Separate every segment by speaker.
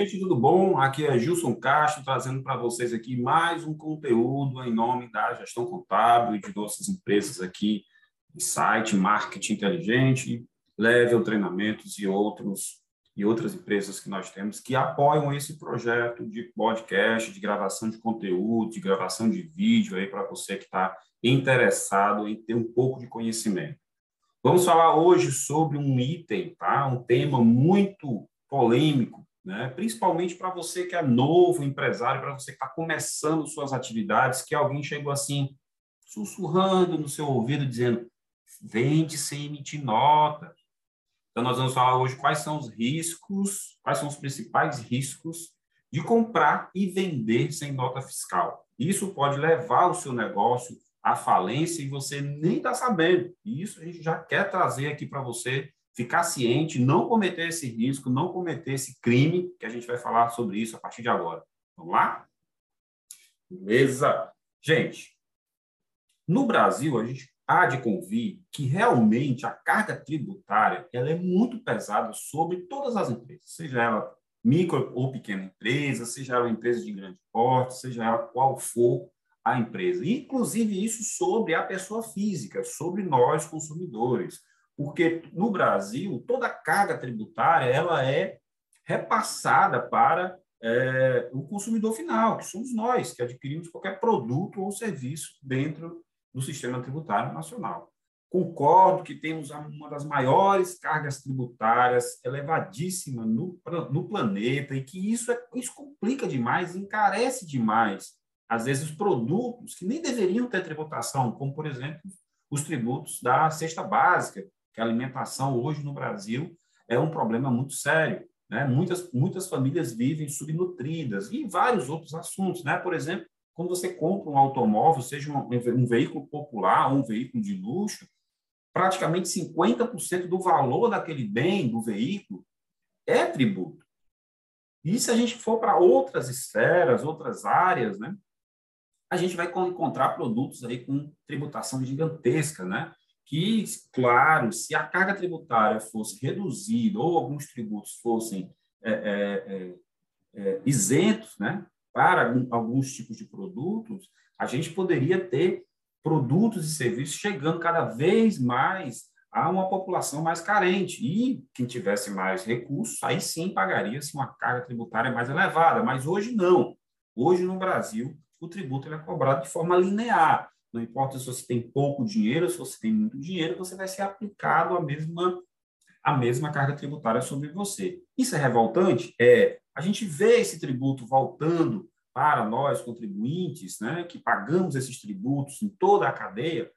Speaker 1: gente, tudo bom? Aqui é Gilson Castro, trazendo para vocês aqui mais um conteúdo em nome da gestão contábil e de nossas empresas aqui, site, marketing inteligente, level treinamentos e outros e outras empresas que nós temos que apoiam esse projeto de podcast, de gravação de conteúdo, de gravação de vídeo aí para você que está interessado em ter um pouco de conhecimento. Vamos falar hoje sobre um item, tá? Um tema muito polêmico, né? Principalmente para você que é novo empresário, para você que está começando suas atividades, que alguém chegou assim sussurrando no seu ouvido dizendo: vende sem emitir nota, então, nós vamos falar hoje quais são os riscos, quais são os principais riscos de comprar e vender sem nota fiscal. Isso pode levar o seu negócio à falência e você nem está sabendo. E isso a gente já quer trazer aqui para você ficar ciente, não cometer esse risco, não cometer esse crime, que a gente vai falar sobre isso a partir de agora. Vamos lá? Beleza? Gente, no Brasil, a gente há de convir que realmente a carga tributária ela é muito pesada sobre todas as empresas, seja ela micro ou pequena empresa, seja ela empresa de grande porte, seja ela qual for a empresa. Inclusive isso sobre a pessoa física, sobre nós consumidores, porque no Brasil toda a carga tributária ela é repassada para é, o consumidor final, que somos nós, que adquirimos qualquer produto ou serviço dentro do sistema tributário nacional. Concordo que temos uma das maiores cargas tributárias elevadíssima no, no planeta e que isso, é, isso complica demais, encarece demais, às vezes, os produtos que nem deveriam ter tributação, como, por exemplo, os tributos da cesta básica, que a alimentação hoje no Brasil é um problema muito sério. Né? Muitas, muitas famílias vivem subnutridas e vários outros assuntos. Né? Por exemplo, quando você compra um automóvel, seja um, um veículo popular ou um veículo de luxo, praticamente 50% do valor daquele bem, do veículo, é tributo. E se a gente for para outras esferas, outras áreas, né, a gente vai encontrar produtos aí com tributação gigantesca, né? Que, claro, se a carga tributária fosse reduzida ou alguns tributos fossem é, é, é, é isentos, né? para alguns tipos de produtos, a gente poderia ter produtos e serviços chegando cada vez mais a uma população mais carente. E quem tivesse mais recursos, aí sim pagaria-se uma carga tributária mais elevada. Mas hoje não. Hoje, no Brasil, o tributo é cobrado de forma linear. Não importa se você tem pouco dinheiro, se você tem muito dinheiro, você vai ser aplicado a mesma, a mesma carga tributária sobre você. Isso é revoltante? É. A gente vê esse tributo voltando para nós, contribuintes, né, que pagamos esses tributos em toda a cadeia,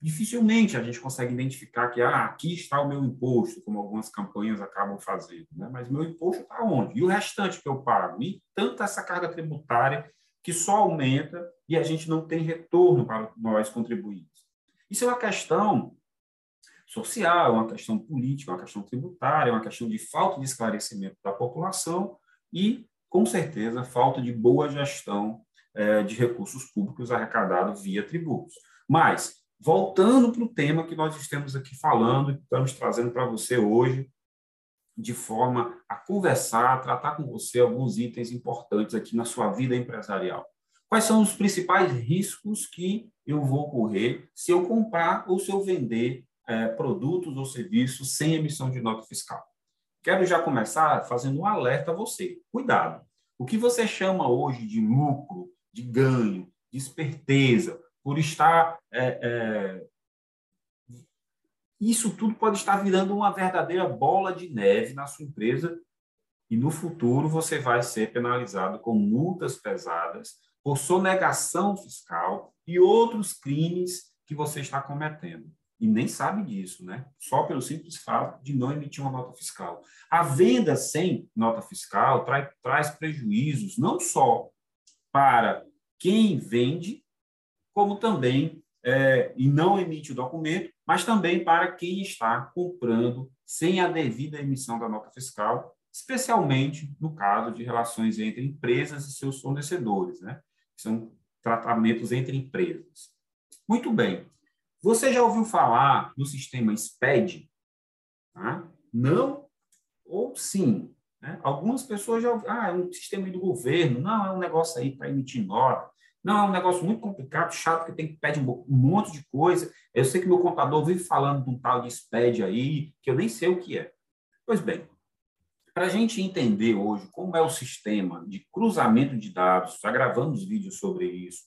Speaker 1: dificilmente a gente consegue identificar que ah, aqui está o meu imposto, como algumas campanhas acabam fazendo. Né? Mas meu imposto está onde? E o restante que eu pago? E tanta essa carga tributária que só aumenta e a gente não tem retorno para nós contribuintes. Isso é uma questão social, é uma questão política, é uma questão tributária, é uma questão de falta de esclarecimento da população e com certeza, falta de boa gestão é, de recursos públicos arrecadados via tributos. Mas, voltando para o tema que nós estamos aqui falando e estamos trazendo para você hoje, de forma a conversar, a tratar com você alguns itens importantes aqui na sua vida empresarial. Quais são os principais riscos que eu vou correr se eu comprar ou se eu vender é, produtos ou serviços sem emissão de nota fiscal? Quero já começar fazendo um alerta a você. Cuidado. O que você chama hoje de lucro, de ganho, de esperteza, por estar. É, é, isso tudo pode estar virando uma verdadeira bola de neve na sua empresa e no futuro você vai ser penalizado com multas pesadas por sonegação fiscal e outros crimes que você está cometendo e nem sabe disso, né? Só pelo simples fato de não emitir uma nota fiscal. A venda sem nota fiscal traz, traz prejuízos não só para quem vende, como também é, e não emite o documento, mas também para quem está comprando sem a devida emissão da nota fiscal, especialmente no caso de relações entre empresas e seus fornecedores, né? São tratamentos entre empresas. Muito bem. Você já ouviu falar do sistema SPED? Tá? Não ou sim? Né? Algumas pessoas já ah, é um sistema do governo, não, é um negócio aí para emitir nota, não, é um negócio muito complicado, chato, que tem que pedir um monte de coisa. Eu sei que meu contador vive falando de um tal de SPED aí, que eu nem sei o que é. Pois bem, para a gente entender hoje como é o sistema de cruzamento de dados, já gravamos vídeos sobre isso,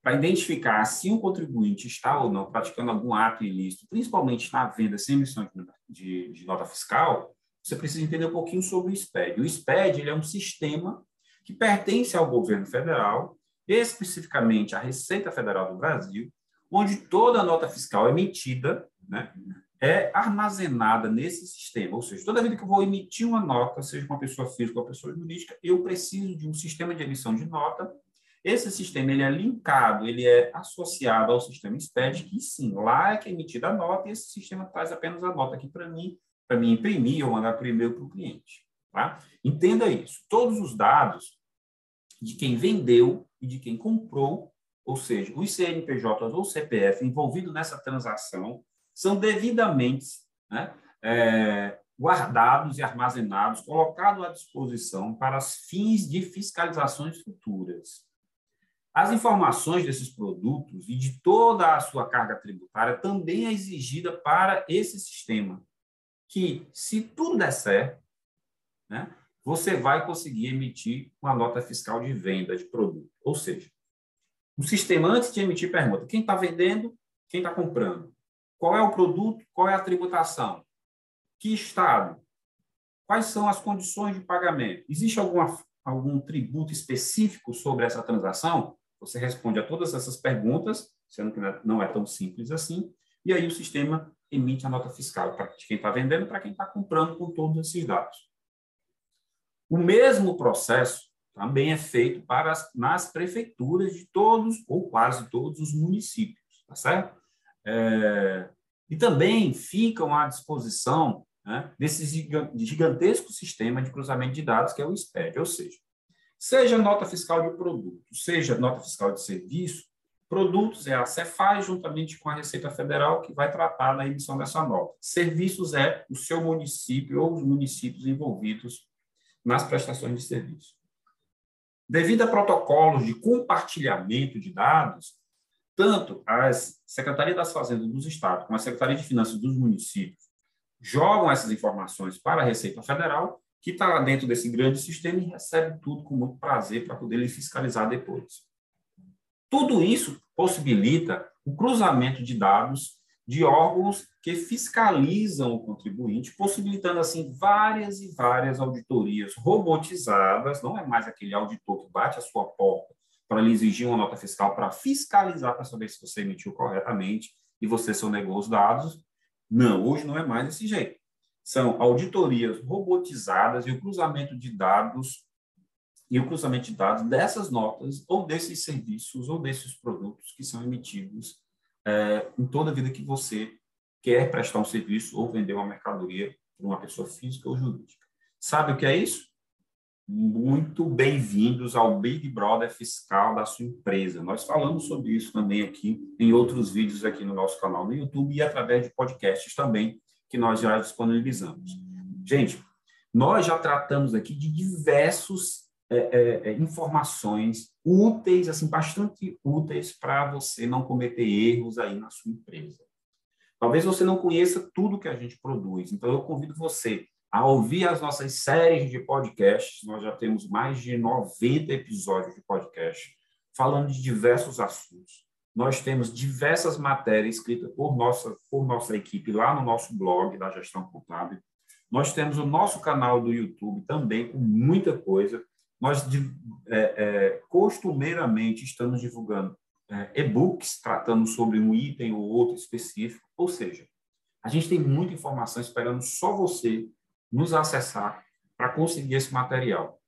Speaker 1: para identificar se um contribuinte está ou não praticando algum ato ilícito, principalmente na venda sem emissão de, de, nota fiscal, você precisa entender um pouquinho sobre o SPED. O SPED ele é um sistema que pertence ao governo federal, especificamente à Receita Federal do Brasil, onde toda nota fiscal emitida né, é armazenada nesse sistema. Ou seja, toda vez que eu vou emitir uma nota, seja uma pessoa física ou uma pessoa jurídica, eu preciso de um sistema de emissão de nota esse sistema ele é linkado, ele é associado ao sistema SPED, que sim, lá é que é emitida a nota, e esse sistema traz apenas a nota aqui para mim, para mim imprimir ou mandar por e-mail para o cliente. Tá? Entenda isso. Todos os dados de quem vendeu e de quem comprou, ou seja, os CNPJs ou CPF envolvidos nessa transação, são devidamente né, é, guardados e armazenados, colocados à disposição para fins de fiscalizações futuras. As informações desses produtos e de toda a sua carga tributária também é exigida para esse sistema, que, se tudo der certo, né, você vai conseguir emitir uma nota fiscal de venda de produto. Ou seja, o sistema, antes de emitir, pergunta quem está vendendo, quem está comprando, qual é o produto, qual é a tributação, que estado, quais são as condições de pagamento, existe alguma, algum tributo específico sobre essa transação? Você responde a todas essas perguntas, sendo que não é tão simples assim, e aí o sistema emite a nota fiscal para quem está vendendo para quem está comprando com todos esses dados. O mesmo processo também é feito para as, nas prefeituras de todos ou quase todos os municípios, tá certo? É, e também ficam à disposição né, desse gigantesco sistema de cruzamento de dados que é o SPED, ou seja, Seja nota fiscal de produto, seja nota fiscal de serviço, produtos é a Cefaz juntamente com a Receita Federal que vai tratar da emissão dessa nota. Serviços é o seu município ou os municípios envolvidos nas prestações de serviço. Devido a protocolos de compartilhamento de dados, tanto as Secretaria das Fazendas dos Estados como a Secretaria de Finanças dos municípios jogam essas informações para a Receita Federal que está lá dentro desse grande sistema e recebe tudo com muito prazer para poder fiscalizar depois. Tudo isso possibilita o cruzamento de dados de órgãos que fiscalizam o contribuinte, possibilitando assim várias e várias auditorias robotizadas, não é mais aquele auditor que bate a sua porta para lhe exigir uma nota fiscal para fiscalizar para saber se você emitiu corretamente e você sonegou os dados. Não, hoje não é mais desse jeito são auditorias robotizadas e o cruzamento de dados e o cruzamento de dados dessas notas ou desses serviços ou desses produtos que são emitidos é, em toda a vida que você quer prestar um serviço ou vender uma mercadoria para uma pessoa física ou jurídica. Sabe o que é isso? Muito bem-vindos ao Big Brother fiscal da sua empresa. Nós falamos sobre isso também aqui em outros vídeos aqui no nosso canal no YouTube e através de podcasts também que nós já disponibilizamos. Gente, nós já tratamos aqui de diversos é, é, é informações úteis, assim, bastante úteis para você não cometer erros aí na sua empresa. Talvez você não conheça tudo que a gente produz, então eu convido você a ouvir as nossas séries de podcasts. Nós já temos mais de 90 episódios de podcast falando de diversos assuntos. Nós temos diversas matérias escritas por nossa, por nossa equipe lá no nosso blog da Gestão Contábil. Nós temos o nosso canal do YouTube também com muita coisa. Nós, é, é, costumeiramente, estamos divulgando é, e-books tratando sobre um item ou outro específico. Ou seja, a gente tem muita informação esperando só você nos acessar para conseguir esse material.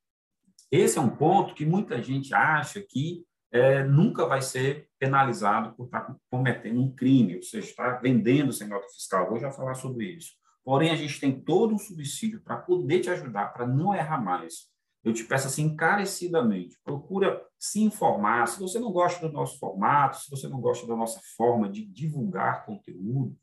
Speaker 1: Esse é um ponto que muita gente acha que é, nunca vai ser penalizado por estar cometendo um crime, ou seja, estar vendendo sem nota fiscal. Vou já falar sobre isso. Porém, a gente tem todo um subsídio para poder te ajudar, para não errar mais. Eu te peço assim encarecidamente, procura se informar. Se você não gosta do nosso formato, se você não gosta da nossa forma de divulgar conteúdo,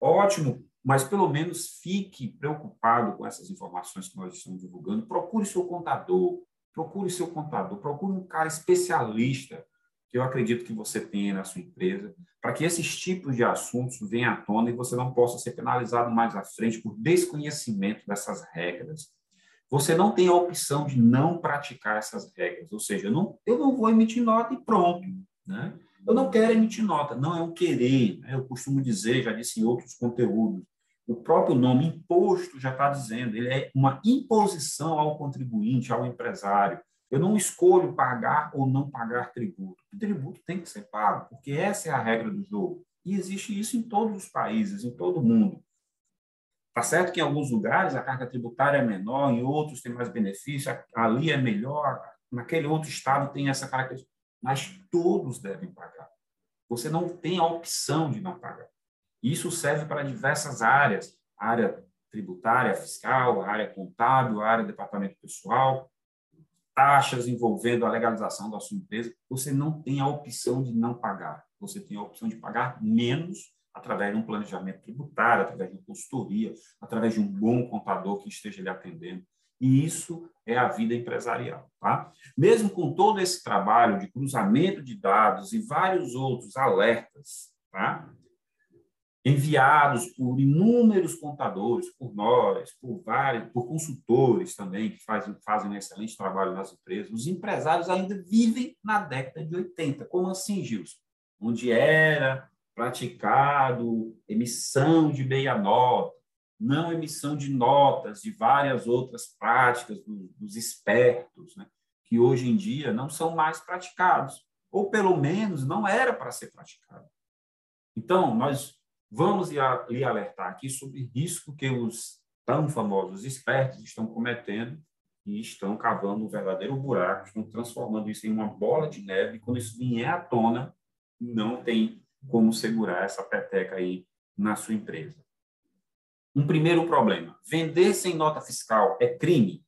Speaker 1: ótimo, mas pelo menos fique preocupado com essas informações que nós estamos divulgando. Procure seu contador, procure seu contador, procure um cara especialista que eu acredito que você tenha na sua empresa, para que esses tipos de assuntos venham à tona e você não possa ser penalizado mais à frente por desconhecimento dessas regras. Você não tem a opção de não praticar essas regras, ou seja, eu não, eu não vou emitir nota e pronto. Né? Eu não quero emitir nota, não é um querer. Né? Eu costumo dizer, já disse em outros conteúdos, o próprio nome imposto já está dizendo, ele é uma imposição ao contribuinte, ao empresário. Eu não escolho pagar ou não pagar tributo. O tributo tem que ser pago, porque essa é a regra do jogo. E existe isso em todos os países, em todo o mundo. Tá certo que em alguns lugares a carga tributária é menor, em outros tem mais benefício, ali é melhor, naquele outro estado tem essa característica, mas todos devem pagar. Você não tem a opção de não pagar. Isso serve para diversas áreas, área tributária, fiscal, área contábil, área departamento pessoal, taxas envolvendo a legalização da sua empresa, você não tem a opção de não pagar. Você tem a opção de pagar menos através de um planejamento tributário, através de uma consultoria, através de um bom contador que esteja lhe atendendo. E isso é a vida empresarial. Tá? Mesmo com todo esse trabalho de cruzamento de dados e vários outros alertas, tá? enviados por inúmeros contadores, por nós, por vários, por consultores também que fazem, fazem um excelente trabalho nas empresas. Os empresários ainda vivem na década de 80. Como assim, Gilson? Onde era praticado emissão de meia nota, não emissão de notas, de várias outras práticas dos, dos espertos, né? que hoje em dia não são mais praticados, ou pelo menos não era para ser praticado. Então, nós Vamos lhe alertar aqui sobre risco que os tão famosos espertos estão cometendo e estão cavando um verdadeiro buraco, estão transformando isso em uma bola de neve. E quando isso vier à tona, não tem como segurar essa peteca aí na sua empresa. Um primeiro problema: vender sem nota fiscal é crime?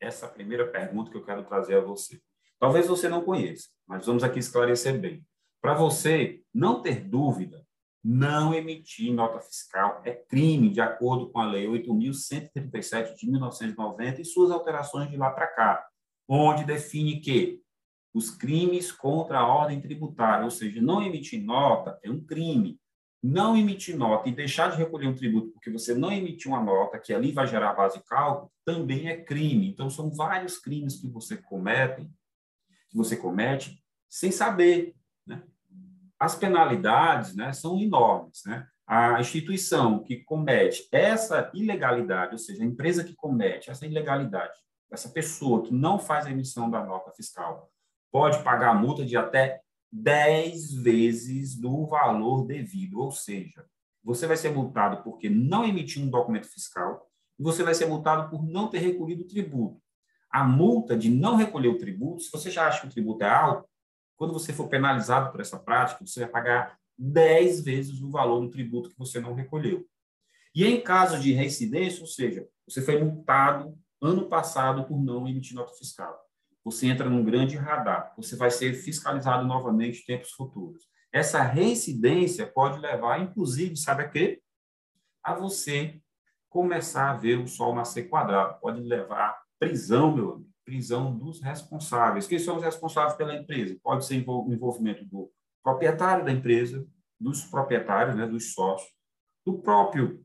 Speaker 1: Essa é a primeira pergunta que eu quero trazer a você. Talvez você não conheça, mas vamos aqui esclarecer bem. Para você não ter dúvida, não emitir nota fiscal é crime, de acordo com a Lei 8.137 de 1990 e suas alterações de lá para cá, onde define que os crimes contra a ordem tributária, ou seja, não emitir nota é um crime. Não emitir nota e deixar de recolher um tributo porque você não emitiu uma nota, que ali vai gerar base de cálculo, também é crime. Então, são vários crimes que você comete, que você comete sem saber, né? as penalidades né, são enormes. Né? A instituição que comete essa ilegalidade, ou seja, a empresa que comete essa ilegalidade, essa pessoa que não faz a emissão da nota fiscal, pode pagar multa de até 10 vezes do valor devido, ou seja, você vai ser multado porque não emitiu um documento fiscal e você vai ser multado por não ter recolhido o tributo. A multa de não recolher o tributo, se você já acha que o tributo é alto, quando você for penalizado por essa prática, você vai pagar 10 vezes o valor do tributo que você não recolheu. E em caso de reincidência, ou seja, você foi multado ano passado por não emitir nota fiscal. Você entra num grande radar, você vai ser fiscalizado novamente em tempos futuros. Essa reincidência pode levar, inclusive, sabe a quê? A você começar a ver o sol nascer quadrado. Pode levar prisão, meu amigo prisão dos responsáveis. Quem são os responsáveis pela empresa? Pode ser o envolvimento do proprietário da empresa, dos proprietários, né, dos sócios, do próprio,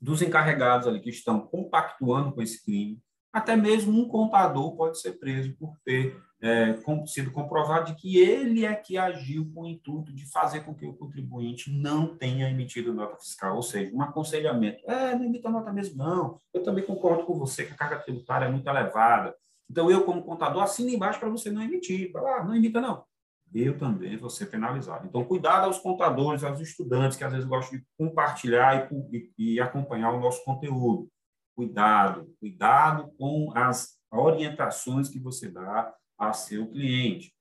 Speaker 1: dos encarregados ali que estão compactuando com esse crime, até mesmo um contador pode ser preso por ter é, sido comprovado de que ele é que agiu com o intuito de fazer com que o contribuinte não tenha emitido nota fiscal, ou seja, um aconselhamento. É, não emita nota mesmo, não. Eu também concordo com você que a carga tributária é muito elevada. Então, eu, como contador, assino embaixo para você não emitir. Ah, não emita, não. Eu também vou ser penalizado. Então, cuidado aos contadores, aos estudantes que às vezes gostam de compartilhar e, e acompanhar o nosso conteúdo. Cuidado, cuidado com as orientações que você dá a seu cliente.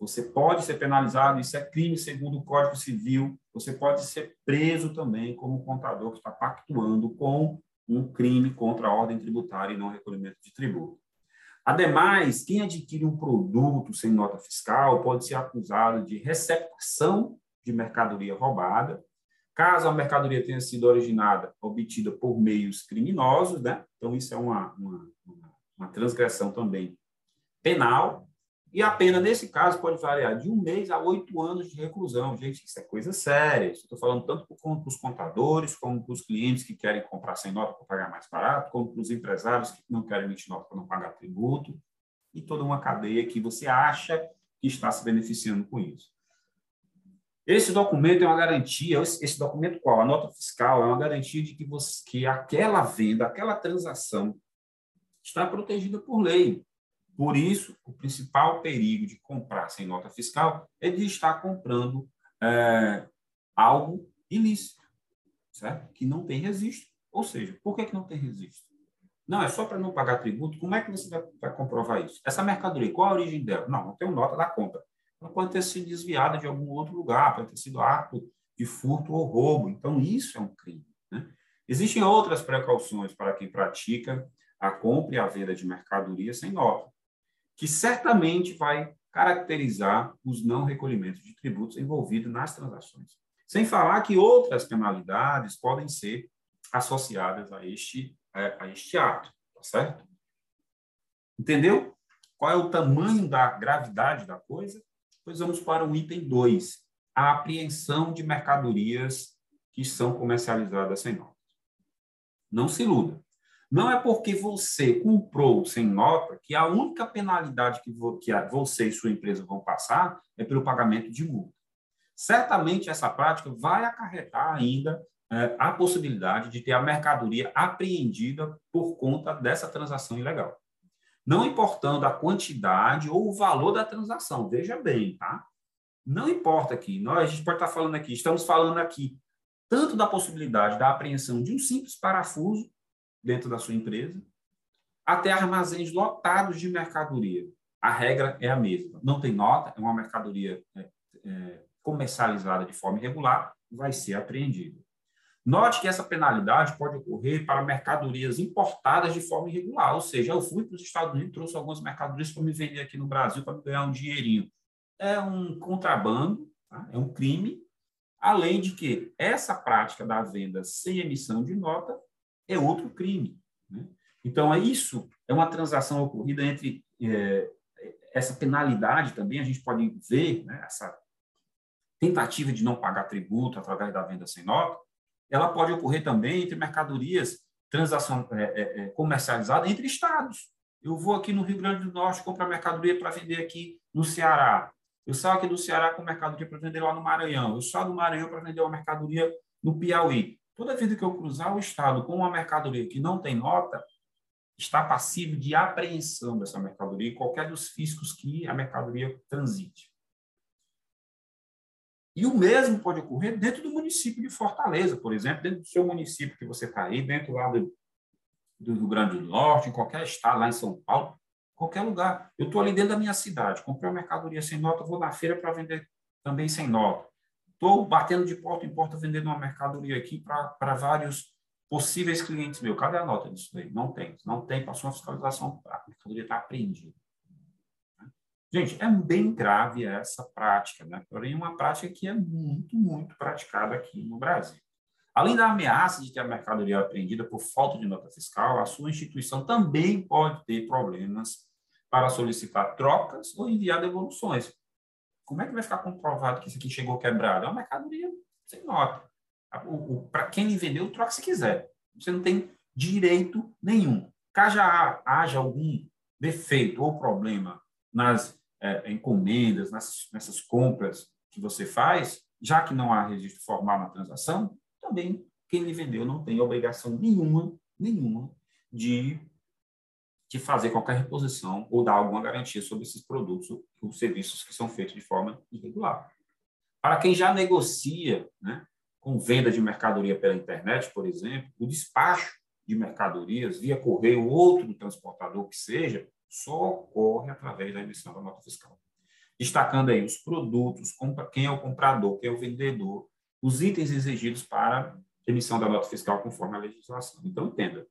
Speaker 1: Você pode ser penalizado, isso é crime segundo o Código Civil. Você pode ser preso também como contador que está pactuando com um crime contra a ordem tributária e não recolhimento de tributo. Ademais, quem adquire um produto sem nota fiscal pode ser acusado de recepção de mercadoria roubada, Caso a mercadoria tenha sido originada, obtida por meios criminosos, né? Então, isso é uma, uma, uma transgressão também penal. E a pena, nesse caso, pode variar de um mês a oito anos de reclusão. Gente, isso é coisa séria. Estou falando tanto para os contadores, como para os clientes que querem comprar sem nota para pagar mais barato, como para os empresários que não querem emitir nota para não pagar tributo, e toda uma cadeia que você acha que está se beneficiando com isso. Esse documento é uma garantia, esse documento qual? A nota fiscal é uma garantia de que, você, que aquela venda, aquela transação está protegida por lei. Por isso, o principal perigo de comprar sem nota fiscal é de estar comprando é, algo ilícito, certo? Que não tem registro. Ou seja, por que, que não tem registro? Não, é só para não pagar tributo. Como é que você vai, vai, comprovar isso? Essa mercadoria, qual a origem dela? Não, não tem nota da compra. Ela pode ter sido desviada de algum outro lugar, pode ter sido ato de furto ou roubo. Então, isso é um crime. Né? Existem outras precauções para quem pratica a compra e a venda de mercadoria sem nota que certamente vai caracterizar os não recolhimentos de tributos envolvidos nas transações. Sem falar que outras penalidades podem ser associadas a este, a este ato, tá certo? Entendeu? Qual é o tamanho da gravidade da coisa? Pois vamos para o item 2, a apreensão de mercadorias que são comercializadas sem nota. Não se iluda. Não é porque você comprou sem nota que a única penalidade que, você e sua empresa vão passar é pelo pagamento de multa. Certamente essa prática vai acarretar ainda é, a possibilidade de ter a mercadoria apreendida por conta dessa transação ilegal. Não importando a quantidade ou o valor da transação, veja bem, tá? Não importa aqui, nós, a gente pode estar falando aqui, estamos falando aqui tanto da possibilidade da apreensão de um simples parafuso dentro da sua empresa, até armazéns lotados de mercadoria. A regra é a mesma. Não tem nota, é uma mercadoria é, é, comercializada de forma irregular, vai ser apreendida. Note que essa penalidade pode ocorrer para mercadorias importadas de forma irregular, ou seja, eu fui para os Estados Unidos, trouxe algumas mercadorias para me vender aqui no Brasil para ganhar um dinheirinho. É um contrabando, tá? é um crime, além de que essa prática da venda sem emissão de nota é outro crime. Né? Então, é isso, é uma transação ocorrida entre é, essa penalidade também, a gente pode ver né, essa tentativa de não pagar tributo através da venda sem nota, ela pode ocorrer também entre mercadorias transação é, é, é comercializada entre estados. Eu vou aqui no Rio Grande do Norte comprar mercadoria para vender aqui no Ceará. Eu saio aqui do Ceará com mercadoria para vender lá no Maranhão. Eu saio do Maranhão para vender uma mercadoria no Piauí. Toda vez que eu cruzar o Estado com uma mercadoria que não tem nota, está passivo de apreensão dessa mercadoria e qualquer dos fiscos que a mercadoria transite. E o mesmo pode ocorrer dentro do município de Fortaleza, por exemplo, dentro do seu município que você está aí, dentro lá do, do Rio Grande do Norte, em qualquer estado, lá em São Paulo, qualquer lugar. Eu estou ali dentro da minha cidade, comprei uma mercadoria sem nota, vou na feira para vender também sem nota. Estou batendo de porta em porta vendendo uma mercadoria aqui para vários possíveis clientes meus. Cadê a nota disso daí? Não tem. Não tem, passou uma fiscalização, a mercadoria está apreendida. Gente, é bem grave essa prática, né? porém, uma prática que é muito, muito praticada aqui no Brasil. Além da ameaça de ter a mercadoria apreendida por falta de nota fiscal, a sua instituição também pode ter problemas para solicitar trocas ou enviar devoluções. Como é que vai ficar comprovado que isso aqui chegou quebrado? É uma mercadoria sem nota. Para quem lhe vendeu, troca se quiser. Você não tem direito nenhum. Caso haja algum defeito ou problema nas é, encomendas, nessas, nessas compras que você faz, já que não há registro formal na transação, também quem lhe vendeu não tem obrigação nenhuma, nenhuma de de fazer qualquer reposição ou dar alguma garantia sobre esses produtos ou serviços que são feitos de forma irregular. Para quem já negocia né, com venda de mercadoria pela internet, por exemplo, o despacho de mercadorias via correio ou outro transportador que seja, só ocorre através da emissão da nota fiscal. Destacando aí os produtos, quem é o comprador, quem é o vendedor, os itens exigidos para emissão da nota fiscal conforme a legislação. Então, entenda,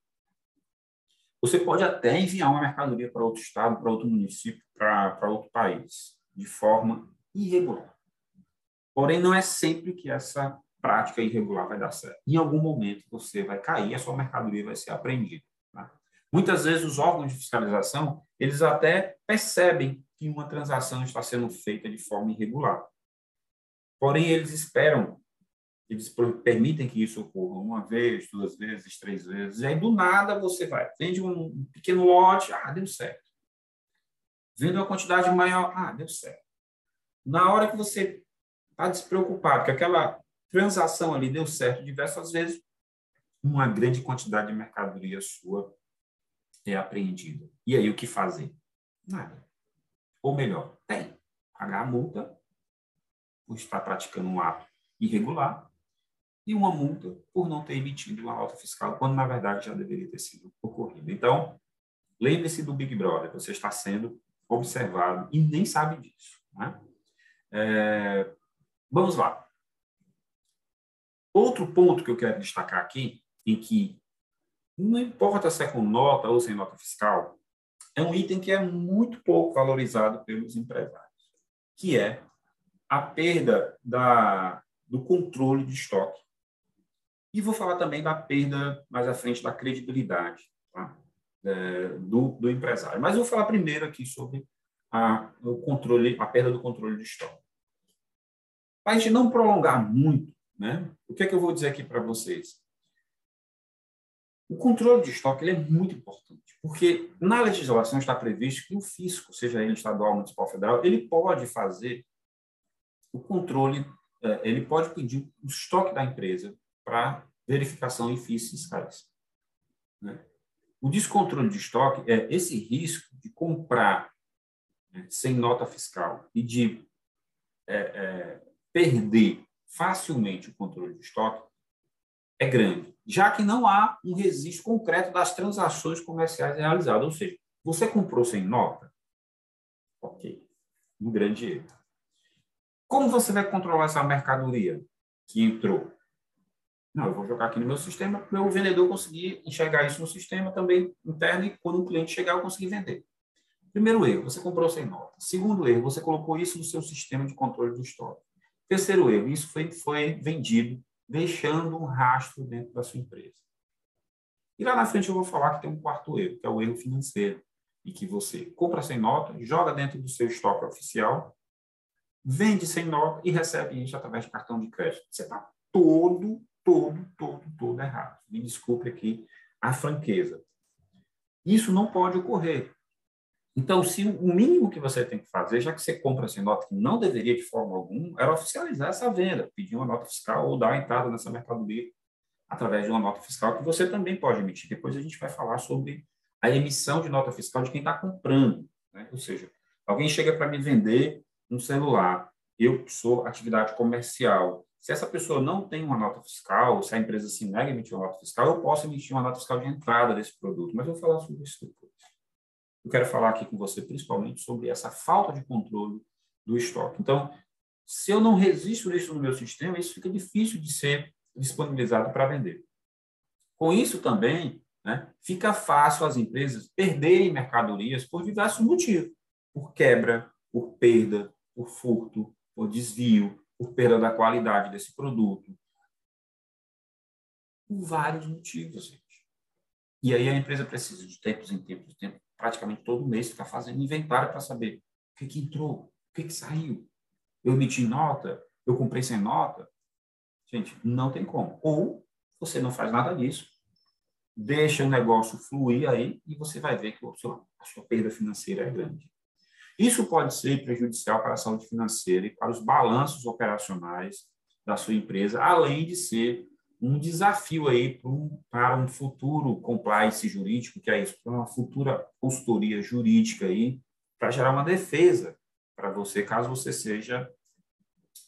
Speaker 1: você pode até enviar uma mercadoria para outro estado, para outro município, para, para outro país, de forma irregular. Porém, não é sempre que essa prática irregular vai dar certo. Em algum momento você vai cair, a sua mercadoria vai ser apreendida. Muitas vezes os órgãos de fiscalização, eles até percebem que uma transação está sendo feita de forma irregular. Porém, eles esperam, eles permitem que isso ocorra uma vez, duas vezes, três vezes, e aí do nada você vai, vende um pequeno lote, ah, deu certo. Vende uma quantidade maior, ah, deu certo. Na hora que você está despreocupado, que aquela transação ali deu certo diversas vezes, uma grande quantidade de mercadoria sua é apreendida. E aí o que fazer? Nada. Ou melhor, tem. Pagar a multa por estar praticando um ato irregular e uma multa por não ter emitido uma nota fiscal, quando na verdade já deveria ter sido ocorrido. Então, lembre-se do Big Brother, você está sendo observado e nem sabe disso. Né? É, vamos lá. Outro ponto que eu quero destacar aqui, em que não importa se é com nota ou sem nota fiscal, é um item que é muito pouco valorizado pelos empresários, que é a perda da, do controle de estoque. E vou falar também da perda, mais à frente, da credibilidade tá? é, do, do empresário. Mas vou falar primeiro aqui sobre a, o controle, a perda do controle de estoque. Para a gente não prolongar muito, né, o que é que eu vou dizer aqui para vocês? O controle de estoque é muito importante, porque na legislação está previsto que o fisco, seja ele estadual, municipal, federal, ele pode fazer o controle, é, ele pode pedir o estoque da empresa para verificação em FIIs fiscais. Né? O descontrole de estoque é esse risco de comprar né, sem nota fiscal e de é, é, perder facilmente o controle de estoque é grande, já que não há um registro concreto das transações comerciais realizadas. Ou seja, você comprou sem nota? Ok, um grande erro. Como você vai controlar essa mercadoria que entrou? Não, eu vou jogar aqui no meu sistema para o vendedor conseguir enxergar isso no sistema também interno e quando o cliente chegar eu conseguir vender. Primeiro erro, você comprou sem nota. Segundo erro, você colocou isso no seu sistema de controle do estoque. Terceiro erro, isso foi, foi vendido deixando um rastro dentro da sua empresa. E lá na frente eu vou falar que tem um quarto erro, que é o erro financeiro, e que você compra sem nota, joga dentro do seu estoque oficial, vende sem nota e recebe isso através de cartão de crédito. Você está todo, todo, todo, todo errado. Me desculpe aqui a franqueza. Isso não pode ocorrer. Então, se o mínimo que você tem que fazer, já que você compra sem nota, que não deveria de forma alguma, era oficializar essa venda, pedir uma nota fiscal ou dar a entrada nessa mercadoria através de uma nota fiscal que você também pode emitir. Depois a gente vai falar sobre a emissão de nota fiscal de quem está comprando. Né? Ou seja, alguém chega para me vender um celular, eu sou atividade comercial. Se essa pessoa não tem uma nota fiscal, se a empresa se nega a emitir uma nota fiscal, eu posso emitir uma nota fiscal de entrada desse produto, mas eu vou falar sobre isso depois. Eu quero falar aqui com você principalmente sobre essa falta de controle do estoque. Então, se eu não resisto isso no meu sistema, isso fica difícil de ser disponibilizado para vender. Com isso também, né, fica fácil as empresas perderem mercadorias por diversos motivos. Por quebra, por perda, por furto, por desvio, por perda da qualidade desse produto. Por vários motivos, gente. E aí a empresa precisa de tempos em tempos, de tempo praticamente todo mês, ficar fazendo inventário para saber o que, que entrou, o que, que saiu. Eu emiti nota, eu comprei sem nota. Gente, não tem como. Ou você não faz nada disso, deixa o negócio fluir aí e você vai ver que a sua, a sua perda financeira é grande. Isso pode ser prejudicial para a saúde financeira e para os balanços operacionais da sua empresa, além de ser um desafio aí para um futuro compliance jurídico, que é isso, para uma futura consultoria jurídica aí, para gerar uma defesa para você, caso você seja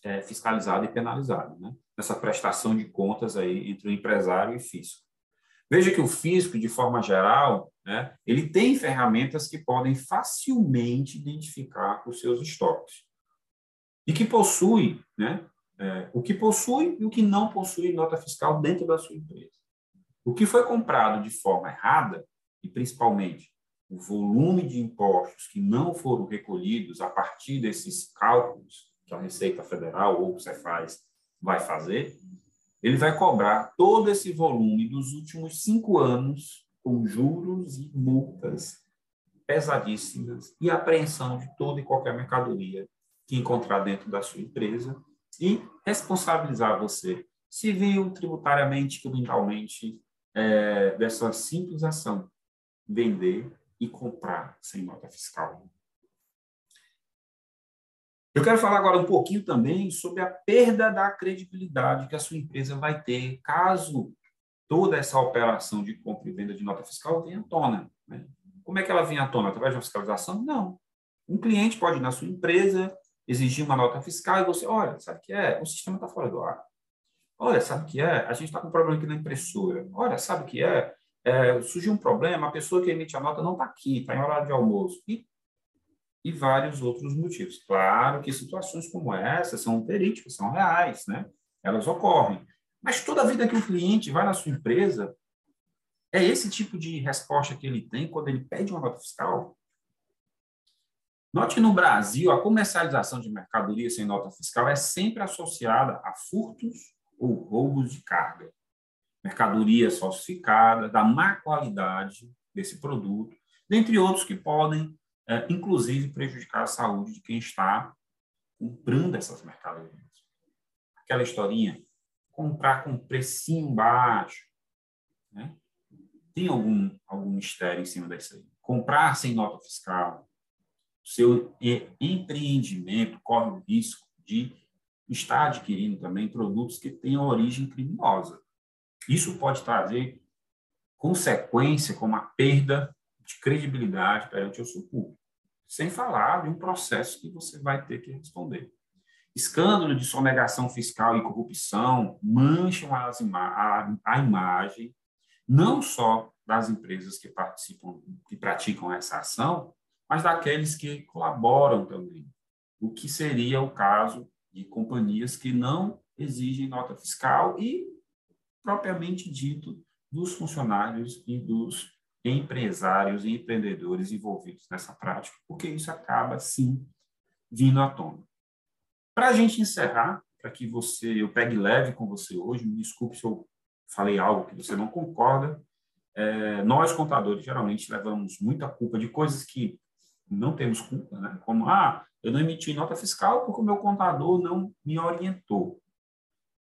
Speaker 1: é, fiscalizado e penalizado, né? Nessa prestação de contas aí entre o empresário e o fisco. Veja que o fisco, de forma geral, né, ele tem ferramentas que podem facilmente identificar os seus estoques e que possui né, é, o que possui e o que não possui nota fiscal dentro da sua empresa. O que foi comprado de forma errada, e principalmente o volume de impostos que não foram recolhidos a partir desses cálculos que a Receita Federal ou o Cefaz vai fazer, ele vai cobrar todo esse volume dos últimos cinco anos com juros e multas pesadíssimas e apreensão de toda e qualquer mercadoria que encontrar dentro da sua empresa e responsabilizar você civil, tributariamente, criminalmente, é, dessa simples ação, vender e comprar sem nota fiscal. Eu quero falar agora um pouquinho também sobre a perda da credibilidade que a sua empresa vai ter caso toda essa operação de compra e venda de nota fiscal venha à tona. Né? Como é que ela vem à tona? Através de uma fiscalização? Não. Um cliente pode ir na sua empresa, exigir uma nota fiscal e você, olha, sabe o que é? O sistema está fora do ar. Olha, sabe o que é? A gente está com um problema aqui na impressora. Olha, sabe o que é? é surgiu um problema, a pessoa que emite a nota não está aqui, está em horário de almoço. E, e vários outros motivos. Claro que situações como essa são verídicas, são reais, né? Elas ocorrem. Mas toda a vida que o cliente vai na sua empresa, é esse tipo de resposta que ele tem quando ele pede uma nota fiscal? Note que no Brasil, a comercialização de mercadoria sem nota fiscal é sempre associada a furtos ou roubos de carga. Mercadoria falsificada, da má qualidade desse produto, dentre outros que podem, é, inclusive, prejudicar a saúde de quem está comprando essas mercadorias. Aquela historinha, comprar com precinho baixo, né? tem algum, algum mistério em cima disso aí. Comprar sem nota fiscal, seu empreendimento corre o risco de estar adquirindo também produtos que têm origem criminosa. Isso pode trazer consequência como a perda de credibilidade perante o seu público, sem falar de um processo que você vai ter que responder. Escândalo de sonegação fiscal e corrupção mancham a, a imagem não só das empresas que participam, que praticam essa ação, mas daqueles que colaboram também. O que seria o caso de companhias que não exigem nota fiscal e, propriamente dito, dos funcionários e dos empresários e empreendedores envolvidos nessa prática, porque isso acaba, sim, vindo à tona. Para a gente encerrar, para que você, eu pegue leve com você hoje, me desculpe se eu falei algo que você não concorda, é, nós, contadores, geralmente levamos muita culpa de coisas que não temos culpa, né? como, ah, eu não emiti nota fiscal porque o meu contador não me orientou.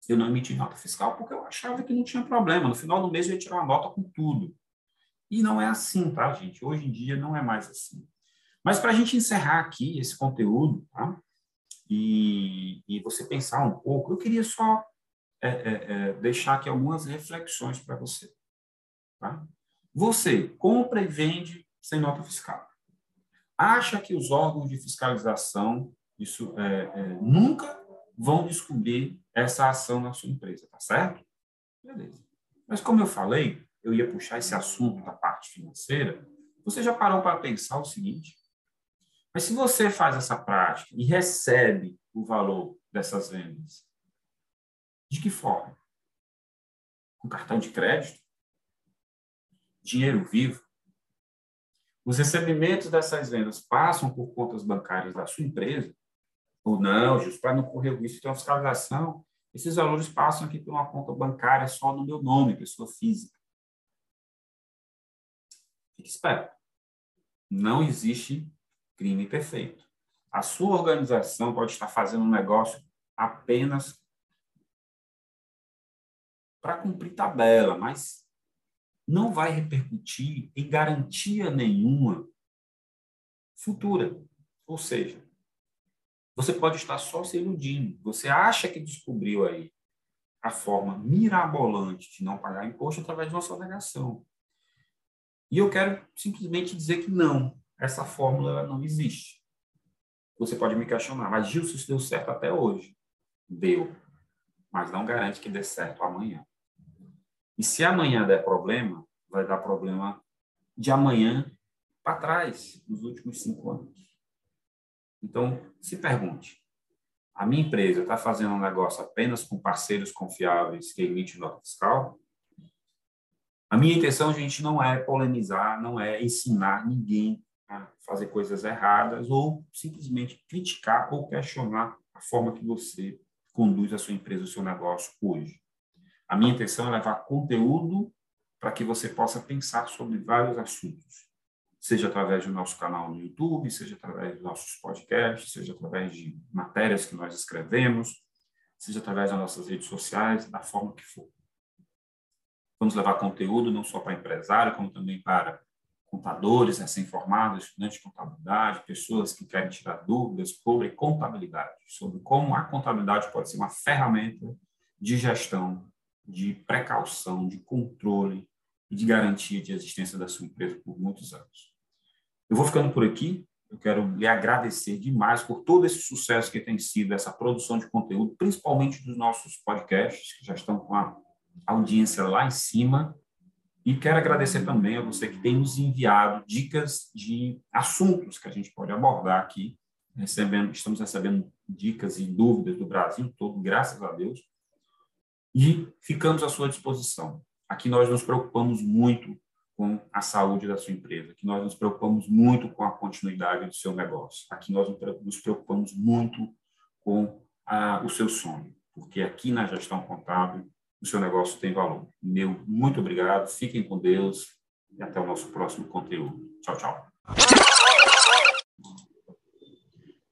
Speaker 1: Eu não emiti nota fiscal porque eu achava que não tinha problema. No final do mês eu ia tirar uma nota com tudo. E não é assim, tá, gente? Hoje em dia não é mais assim. Mas para a gente encerrar aqui esse conteúdo, tá? E, e você pensar um pouco, eu queria só é, é, é, deixar aqui algumas reflexões para você. Tá? Você compra e vende sem nota fiscal. Acha que os órgãos de fiscalização isso, é, é, nunca vão descobrir essa ação na sua empresa, tá certo? Beleza. Mas como eu falei, eu ia puxar esse assunto da parte financeira. Você já parou para pensar o seguinte? Mas se você faz essa prática e recebe o valor dessas vendas de que forma? Com cartão de crédito? Dinheiro vivo? Os recebimentos dessas vendas passam por contas bancárias da sua empresa? Ou não, justo para não correr o risco de uma fiscalização, esses valores passam aqui por uma conta bancária só no meu nome, pessoa física. Fique esperto. Não existe crime perfeito. A sua organização pode estar fazendo um negócio apenas para cumprir tabela, mas não vai repercutir em garantia nenhuma futura. Ou seja, você pode estar só se iludindo. Você acha que descobriu aí a forma mirabolante de não pagar imposto através de uma sonegação. E eu quero simplesmente dizer que não, essa fórmula não existe. Você pode me questionar, mas Gilson, isso deu certo até hoje. Deu, mas não garante que dê certo amanhã. E se amanhã der problema, vai dar problema de amanhã para trás, nos últimos cinco anos. Então, se pergunte: a minha empresa está fazendo um negócio apenas com parceiros confiáveis que emitem nota fiscal? A minha intenção, gente, não é polemizar, não é ensinar ninguém a fazer coisas erradas ou simplesmente criticar ou questionar a forma que você conduz a sua empresa, o seu negócio hoje. A minha intenção é levar conteúdo para que você possa pensar sobre vários assuntos, seja através do nosso canal no YouTube, seja através dos nossos podcasts, seja através de matérias que nós escrevemos, seja através das nossas redes sociais, da forma que for. Vamos levar conteúdo não só para empresário, como também para contadores recém-formados, estudantes de contabilidade, pessoas que querem tirar dúvidas sobre contabilidade, sobre como a contabilidade pode ser uma ferramenta de gestão, de precaução, de controle e de garantia de existência da sua empresa por muitos anos. Eu vou ficando por aqui. Eu quero lhe agradecer demais por todo esse sucesso que tem sido essa produção de conteúdo, principalmente dos nossos podcasts, que já estão com a audiência lá em cima. E quero agradecer também a você que tem nos enviado dicas de assuntos que a gente pode abordar aqui. Recebendo, estamos recebendo dicas e dúvidas do Brasil todo, graças a Deus. E ficamos à sua disposição. Aqui nós nos preocupamos muito com a saúde da sua empresa, aqui nós nos preocupamos muito com a continuidade do seu negócio, aqui nós nos preocupamos muito com a, o seu sonho, porque aqui na gestão contábil o seu negócio tem valor. Meu muito obrigado, fiquem com Deus e até o nosso próximo conteúdo. Tchau, tchau.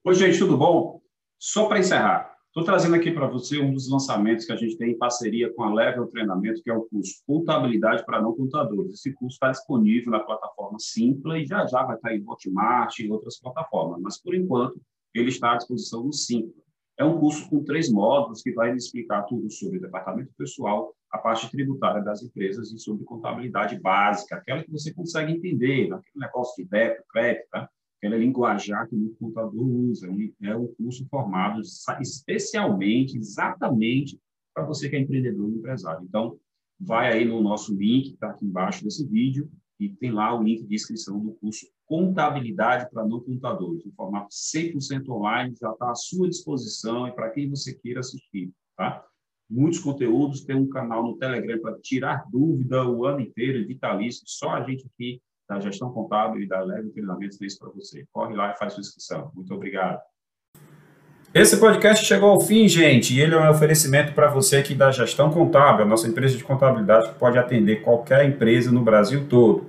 Speaker 2: Oi, gente, tudo bom? Só para encerrar, estou trazendo aqui para você um dos lançamentos que a gente tem em parceria com a Level Treinamento, que é o curso Contabilidade para Não Contadores. Esse curso está disponível na plataforma Simpla e já já vai estar em Hotmart e outras plataformas, mas por enquanto ele está à disposição no Simpla. É um curso com três módulos que vai explicar tudo sobre o departamento pessoal, a parte tributária das empresas e sobre contabilidade básica, aquela que você consegue entender, aquele negócio de débito, crédito, tá? Aquela linguajar que o contador usa. É um curso formado especialmente, exatamente, para você que é empreendedor e empresário. Então, vai aí no nosso link, está aqui embaixo desse vídeo, e tem lá o link de inscrição do curso Contabilidade para Não Contadores, em formato 100% online, já está à sua disposição e para quem você queira assistir, tá? Muitos conteúdos, tem um canal no Telegram para tirar dúvida o ano inteiro, vitalício, só a gente aqui da Gestão Contábil e da Leve Treinamentos isso para você. Corre lá e faz sua inscrição. Muito obrigado.
Speaker 1: Esse podcast chegou ao fim, gente, e ele é um oferecimento para você aqui da Gestão Contábil, a nossa empresa de contabilidade que pode atender qualquer empresa no Brasil todo.